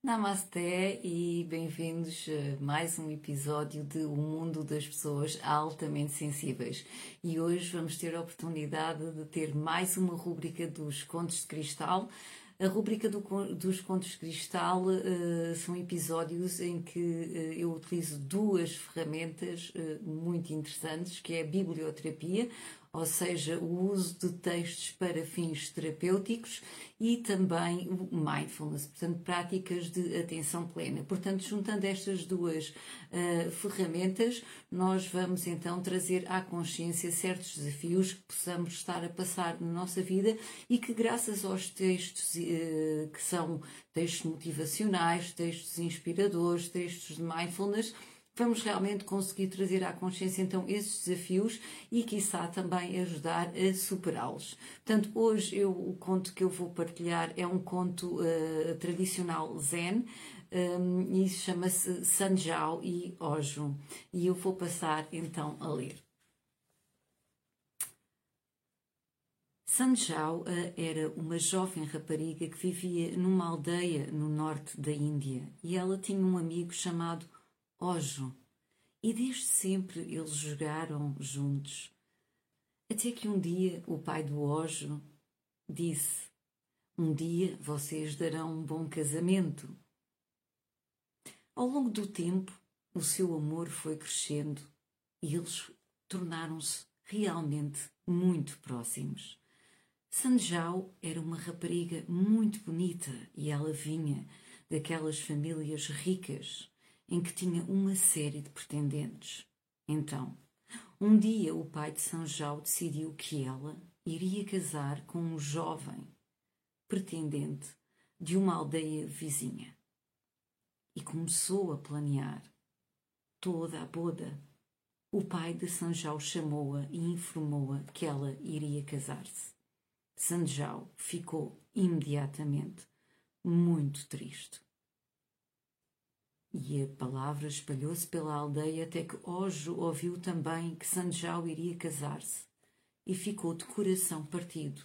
Namasté e bem-vindos a mais um episódio de O Mundo das Pessoas Altamente Sensíveis. E hoje vamos ter a oportunidade de ter mais uma rúbrica dos Contos de Cristal. A rúbrica do, dos Contos de Cristal uh, são episódios em que uh, eu utilizo duas ferramentas uh, muito interessantes, que é a biblioterapia, ou seja, o uso de textos para fins terapêuticos e também o mindfulness, portanto, práticas de atenção plena. Portanto, juntando estas duas uh, ferramentas, nós vamos então trazer à consciência certos desafios que possamos estar a passar na nossa vida e que, graças aos textos uh, que são textos motivacionais, textos inspiradores, textos de mindfulness, vamos realmente conseguir trazer à consciência então esses desafios e quiçá também ajudar a superá-los. Portanto, hoje eu, o conto que eu vou partilhar é um conto uh, tradicional zen um, e chama-se Sanjao e Ojo e eu vou passar então a ler. Sanjao uh, era uma jovem rapariga que vivia numa aldeia no norte da Índia e ela tinha um amigo chamado Ojo. E desde sempre eles jogaram juntos. Até que um dia o pai do Ojo disse: Um dia vocês darão um bom casamento. Ao longo do tempo, o seu amor foi crescendo e eles tornaram-se realmente muito próximos. Sanjao era uma rapariga muito bonita e ela vinha daquelas famílias ricas em que tinha uma série de pretendentes. Então, um dia o pai de São João decidiu que ela iria casar com um jovem pretendente de uma aldeia vizinha e começou a planear toda a boda. O pai de João chamou-a e informou-a que ela iria casar-se. João ficou imediatamente muito triste. E a palavra espalhou-se pela aldeia até que Ojo ouviu também que Sanjao iria casar-se e ficou de coração partido.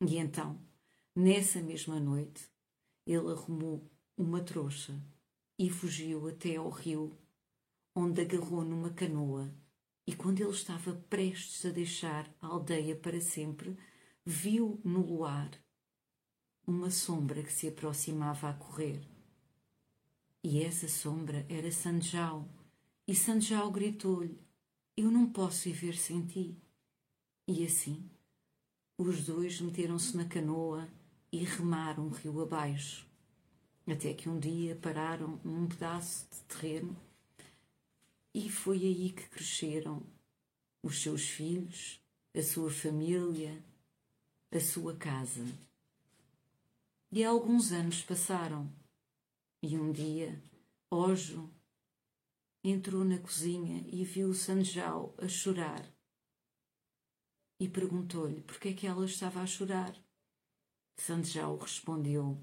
E então, nessa mesma noite, ele arrumou uma trouxa e fugiu até ao rio, onde agarrou numa canoa. E quando ele estava prestes a deixar a aldeia para sempre, viu no luar uma sombra que se aproximava a correr. E essa sombra era Sanjao. E Sanjao gritou-lhe: Eu não posso viver sem ti. E assim, os dois meteram-se na canoa e remaram o rio abaixo, até que um dia pararam num pedaço de terreno e foi aí que cresceram os seus filhos, a sua família, a sua casa. E alguns anos passaram e um dia, Ojo entrou na cozinha e viu Sanjao a chorar. E perguntou-lhe por que é que ela estava a chorar. Sanjao respondeu: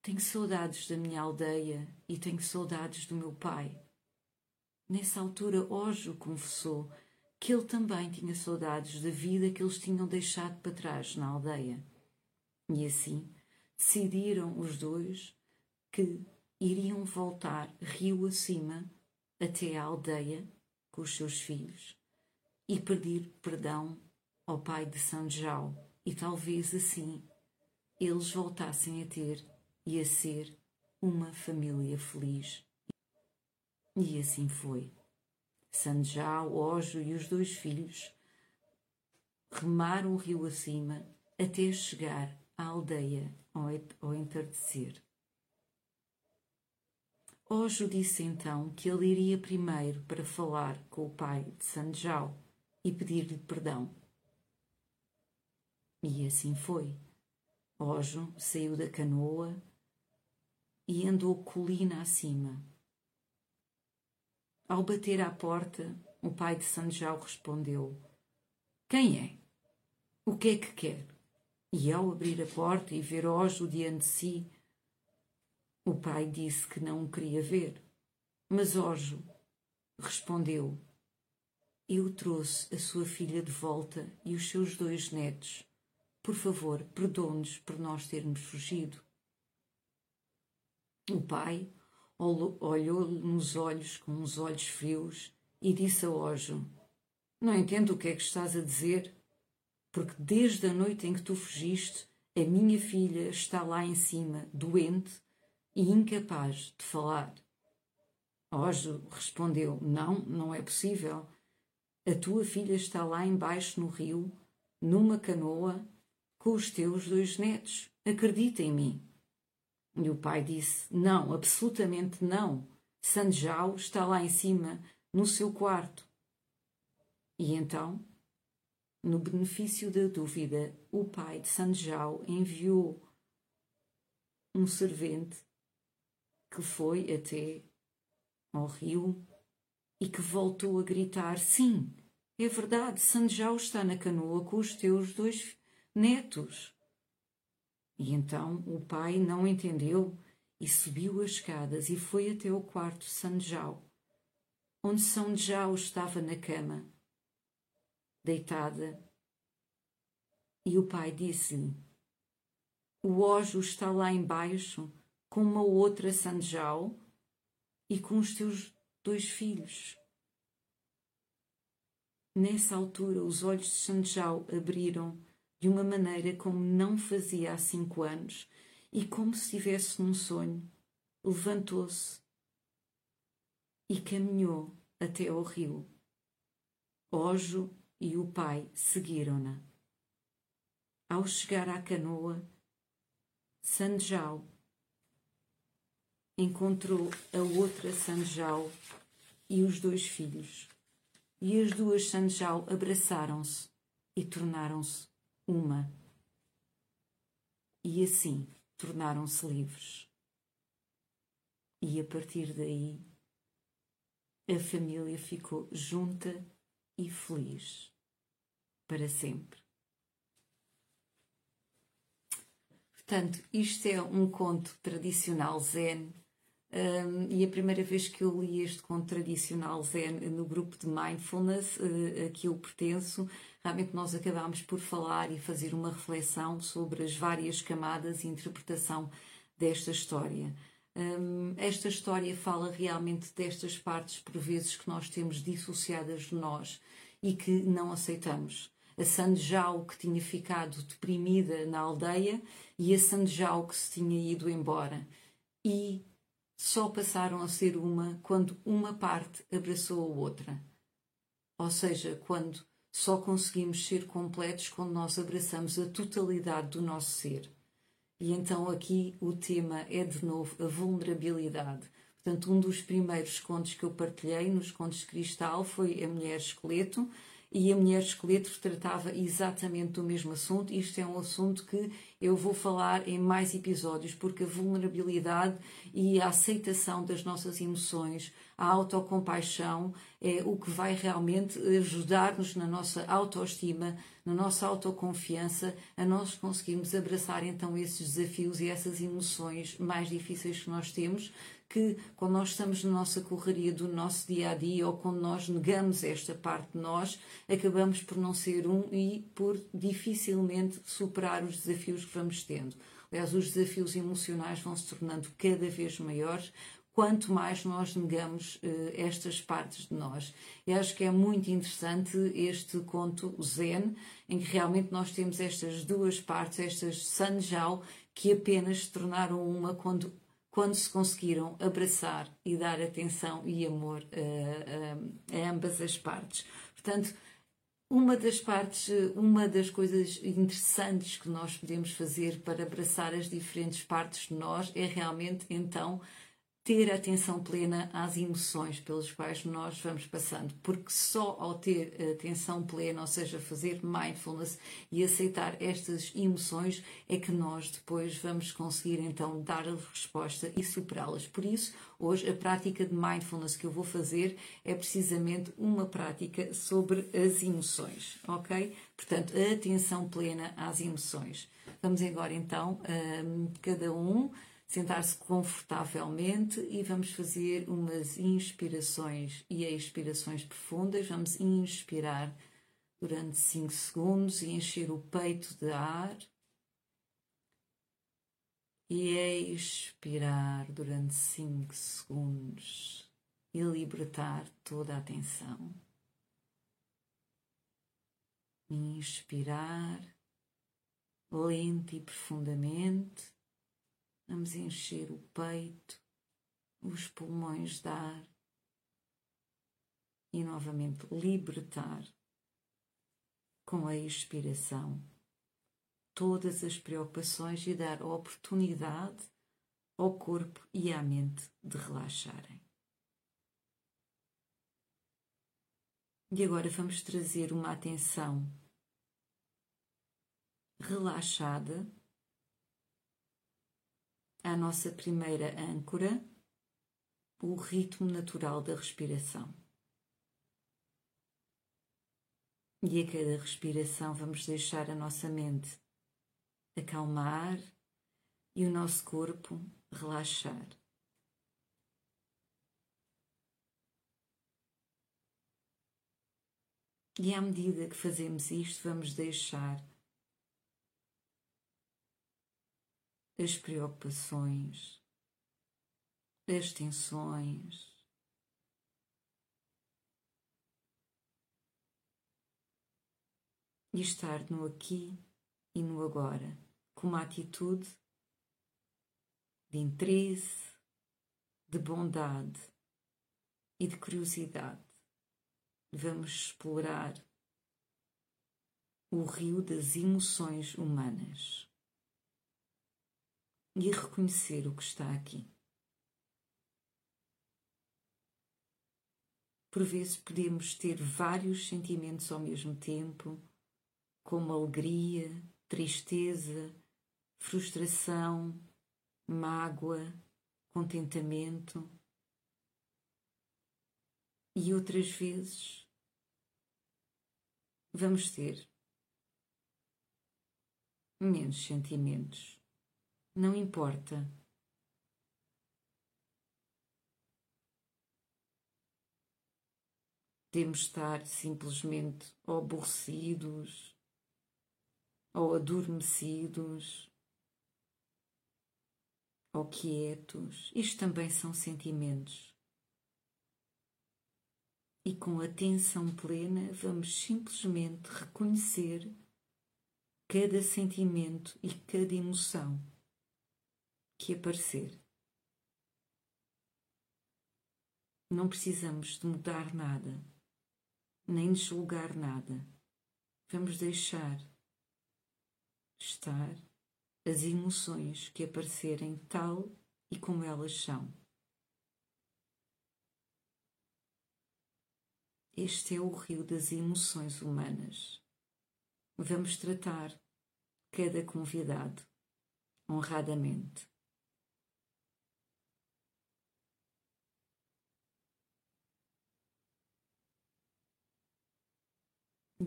Tenho saudades da minha aldeia e tenho saudades do meu pai. Nessa altura, Ojo confessou que ele também tinha saudades da vida que eles tinham deixado para trás na aldeia. E assim decidiram os dois que iriam voltar rio acima até a aldeia com os seus filhos e pedir perdão ao pai de João e talvez assim eles voltassem a ter e a ser uma família feliz. E assim foi. Sanjao, Ojo e os dois filhos remaram o rio acima até chegar à aldeia ao entardecer. Ojo disse então que ele iria primeiro para falar com o pai de Sanjao e pedir-lhe perdão. E assim foi. Ojo saiu da canoa e andou colina acima. Ao bater à porta, o pai de Sanjao respondeu: Quem é? O que é que quer? E ao abrir a porta e ver Ojo diante de si, o pai disse que não o queria ver. Mas Ojo respondeu: Eu trouxe a sua filha de volta e os seus dois netos. Por favor, perdoe-nos por nós termos fugido. O pai olhou-lhe nos olhos com uns olhos frios e disse a Ojo: Não entendo o que é que estás a dizer, porque desde a noite em que tu fugiste, a minha filha está lá em cima, doente e incapaz de falar. Ojo respondeu: Não, não é possível. A tua filha está lá embaixo no rio, numa canoa, com os teus dois netos. Acredita em mim. E o pai disse: Não, absolutamente não. Sanjao está lá em cima, no seu quarto. E então, no benefício da dúvida, o pai de Sanjao enviou um servente que foi até ao rio e que voltou a gritar: Sim, é verdade, Sanjao está na canoa com os teus dois netos. E então o pai não entendeu e subiu as escadas e foi até o quarto de Sanjao, onde Sanjao estava na cama, deitada. E o pai disse-lhe: O Ojo está lá embaixo com uma outra Sanjao e com os teus dois filhos. Nessa altura, os olhos de Sanjao abriram de uma maneira como não fazia há cinco anos e como se estivesse num sonho, levantou-se e caminhou até ao rio. Ojo e o pai seguiram-na. Ao chegar à canoa, Sanjao encontrou a outra Sanjao e os dois filhos. E as duas Sanjao abraçaram-se e tornaram-se uma. E assim tornaram-se livres. E a partir daí a família ficou junta e feliz para sempre. Portanto, isto é um conto tradicional zen. Um, e a primeira vez que eu li este conto tradicional zen no grupo de mindfulness uh, a que eu pertenço, realmente nós acabámos por falar e fazer uma reflexão sobre as várias camadas e interpretação desta história. Um, esta história fala realmente destas partes, por vezes, que nós temos dissociadas de nós e que não aceitamos. A Sanjao que tinha ficado deprimida na aldeia e a Sanjao que se tinha ido embora. E só passaram a ser uma quando uma parte abraçou a outra. Ou seja, quando só conseguimos ser completos quando nós abraçamos a totalidade do nosso ser. E então aqui o tema é de novo a vulnerabilidade. Portanto, um dos primeiros contos que eu partilhei nos contos de cristal foi A Mulher Esqueleto, e a Mulher Esqueleto tratava exatamente do mesmo assunto. Isto é um assunto que eu vou falar em mais episódios, porque a vulnerabilidade e a aceitação das nossas emoções, a autocompaixão, é o que vai realmente ajudar-nos na nossa autoestima, na nossa autoconfiança, a nós conseguirmos abraçar então esses desafios e essas emoções mais difíceis que nós temos que quando nós estamos na nossa correria do nosso dia a dia ou quando nós negamos esta parte de nós, acabamos por não ser um e por dificilmente superar os desafios que vamos tendo. Aliás, os desafios emocionais vão se tornando cada vez maiores quanto mais nós negamos uh, estas partes de nós. E acho que é muito interessante este conto Zen, em que realmente nós temos estas duas partes, estas Sanjao, que apenas se tornaram uma quando quando se conseguiram abraçar e dar atenção e amor a, a, a ambas as partes. Portanto, uma das partes, uma das coisas interessantes que nós podemos fazer para abraçar as diferentes partes de nós é realmente então ter atenção plena às emoções pelas quais nós vamos passando, porque só ao ter atenção plena, ou seja, fazer mindfulness e aceitar estas emoções, é que nós depois vamos conseguir então dar a resposta e superá-las. Por isso, hoje a prática de mindfulness que eu vou fazer é precisamente uma prática sobre as emoções, ok? Portanto, a atenção plena às emoções. Vamos agora então, um, cada um sentar-se confortavelmente e vamos fazer umas inspirações e expirações profundas. Vamos inspirar durante 5 segundos e encher o peito de ar. E expirar durante 5 segundos e libertar toda a tensão. Inspirar lento e profundamente Vamos encher o peito, os pulmões de ar e novamente libertar com a expiração todas as preocupações e dar oportunidade ao corpo e à mente de relaxarem. E agora vamos trazer uma atenção relaxada à nossa primeira âncora, o ritmo natural da respiração. E a cada respiração vamos deixar a nossa mente acalmar e o nosso corpo relaxar. E à medida que fazemos isto, vamos deixar as preocupações, as tensões. E estar no aqui e no agora, com uma atitude de interesse, de bondade e de curiosidade. Vamos explorar o rio das emoções humanas e reconhecer o que está aqui. Por vezes podemos ter vários sentimentos ao mesmo tempo, como alegria, tristeza, frustração, mágoa, contentamento. E outras vezes vamos ter menos sentimentos não importa. Podemos estar simplesmente aborrecidos ou adormecidos ou quietos. Isto também são sentimentos. E com atenção plena vamos simplesmente reconhecer cada sentimento e cada emoção que aparecer. Não precisamos de mudar nada, nem de julgar nada. Vamos deixar estar as emoções que aparecerem tal e como elas são. Este é o rio das emoções humanas. Vamos tratar cada convidado honradamente.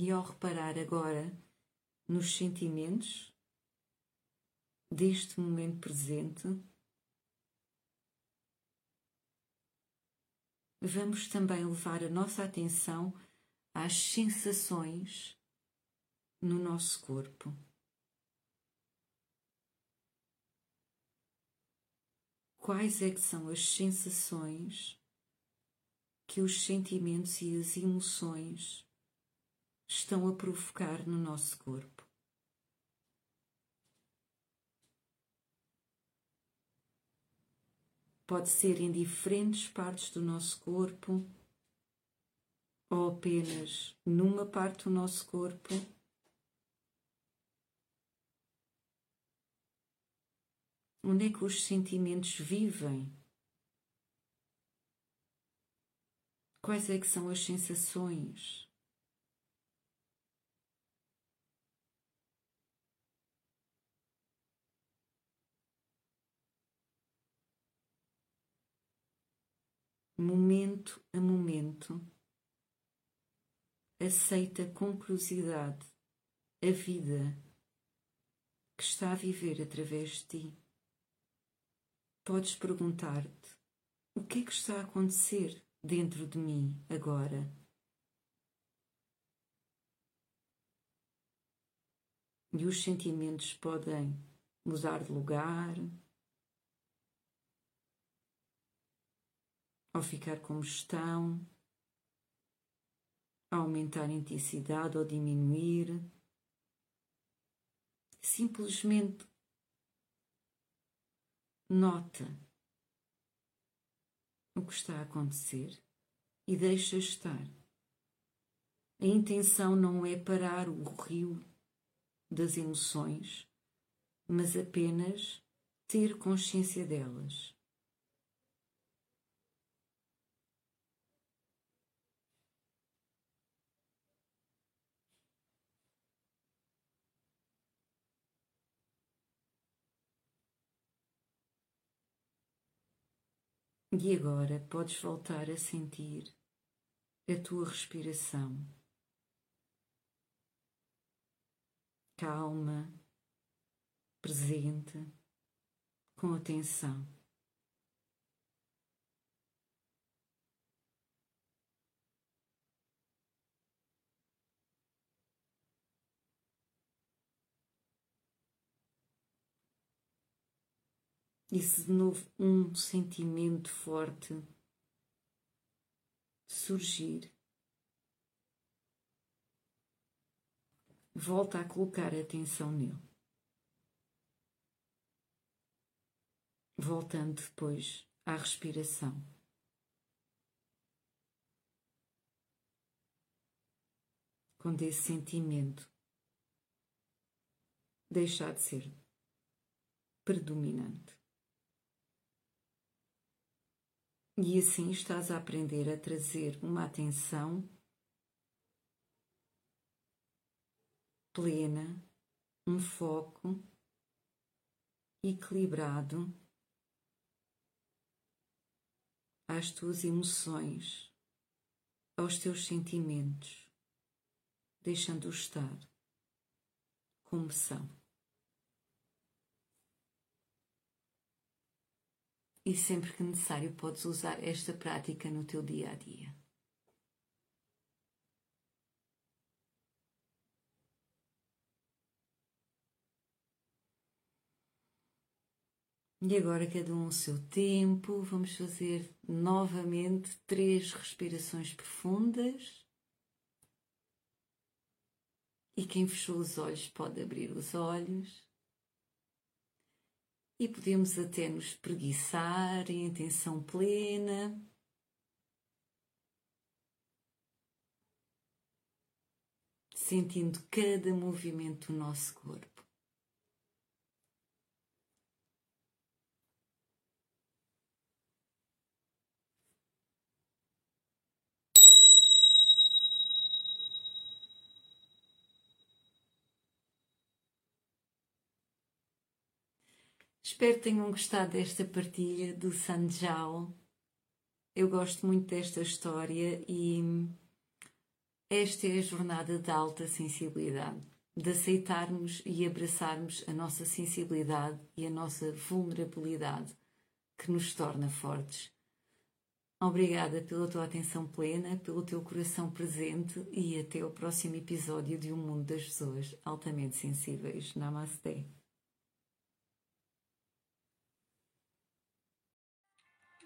E ao reparar agora nos sentimentos deste momento presente, vamos também levar a nossa atenção às sensações no nosso corpo. Quais é que são as sensações que os sentimentos e as emoções estão a provocar no nosso corpo. Pode ser em diferentes partes do nosso corpo ou apenas numa parte do nosso corpo. Onde é que os sentimentos vivem Quais é que são as sensações? Momento a momento, aceita com curiosidade a vida que está a viver através de ti. Podes perguntar-te: o que é que está a acontecer dentro de mim agora? E os sentimentos podem mudar de lugar, ou ficar como estão, aumentar a intensidade ou diminuir. Simplesmente nota o que está a acontecer e deixa estar. A intenção não é parar o rio das emoções, mas apenas ter consciência delas. E agora podes voltar a sentir a tua respiração. Calma, presente, com atenção. E se de novo um sentimento forte surgir, volta a colocar atenção nele. Voltando depois à respiração. Quando esse sentimento deixar de ser predominante. E assim estás a aprender a trazer uma atenção plena, um foco equilibrado às tuas emoções, aos teus sentimentos, deixando-os estar como são. E sempre que necessário podes usar esta prática no teu dia a dia. E agora, cada um o seu tempo, vamos fazer novamente três respirações profundas. E quem fechou os olhos pode abrir os olhos e podemos até nos preguiçar em intenção plena. Sentindo cada movimento do nosso corpo. Espero que tenham gostado desta partilha do Sanjao. Eu gosto muito desta história e esta é a jornada da alta sensibilidade, de aceitarmos e abraçarmos a nossa sensibilidade e a nossa vulnerabilidade que nos torna fortes. Obrigada pela tua atenção plena, pelo teu coração presente e até o próximo episódio de O Mundo das Pessoas Altamente Sensíveis. Namaste.